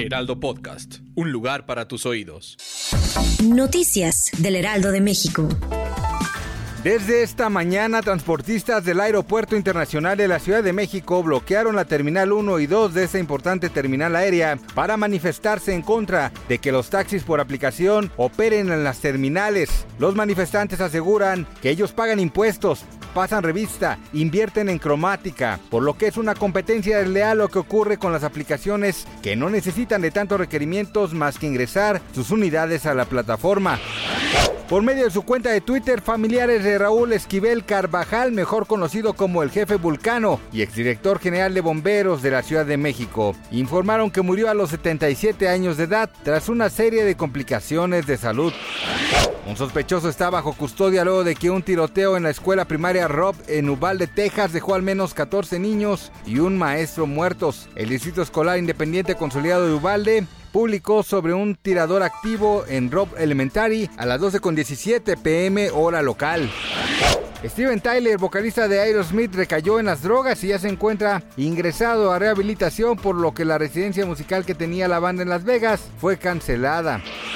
Heraldo Podcast, un lugar para tus oídos. Noticias del Heraldo de México. Desde esta mañana, transportistas del Aeropuerto Internacional de la Ciudad de México bloquearon la Terminal 1 y 2 de esta importante terminal aérea para manifestarse en contra de que los taxis por aplicación operen en las terminales. Los manifestantes aseguran que ellos pagan impuestos, pasan revista, invierten en cromática, por lo que es una competencia desleal lo que ocurre con las aplicaciones que no necesitan de tantos requerimientos más que ingresar sus unidades a la plataforma. Por medio de su cuenta de Twitter, familiares de Raúl Esquivel Carvajal, mejor conocido como el jefe Vulcano y exdirector general de bomberos de la Ciudad de México, informaron que murió a los 77 años de edad tras una serie de complicaciones de salud. Un sospechoso está bajo custodia luego de que un tiroteo en la escuela primaria Rob en Uvalde, Texas, dejó al menos 14 niños y un maestro muertos. El Distrito Escolar Independiente Consolidado de Uvalde publicó sobre un tirador activo en Rob Elementary a las 12.17 pm hora local. Steven Tyler, vocalista de Aerosmith, recayó en las drogas y ya se encuentra ingresado a rehabilitación por lo que la residencia musical que tenía la banda en Las Vegas fue cancelada.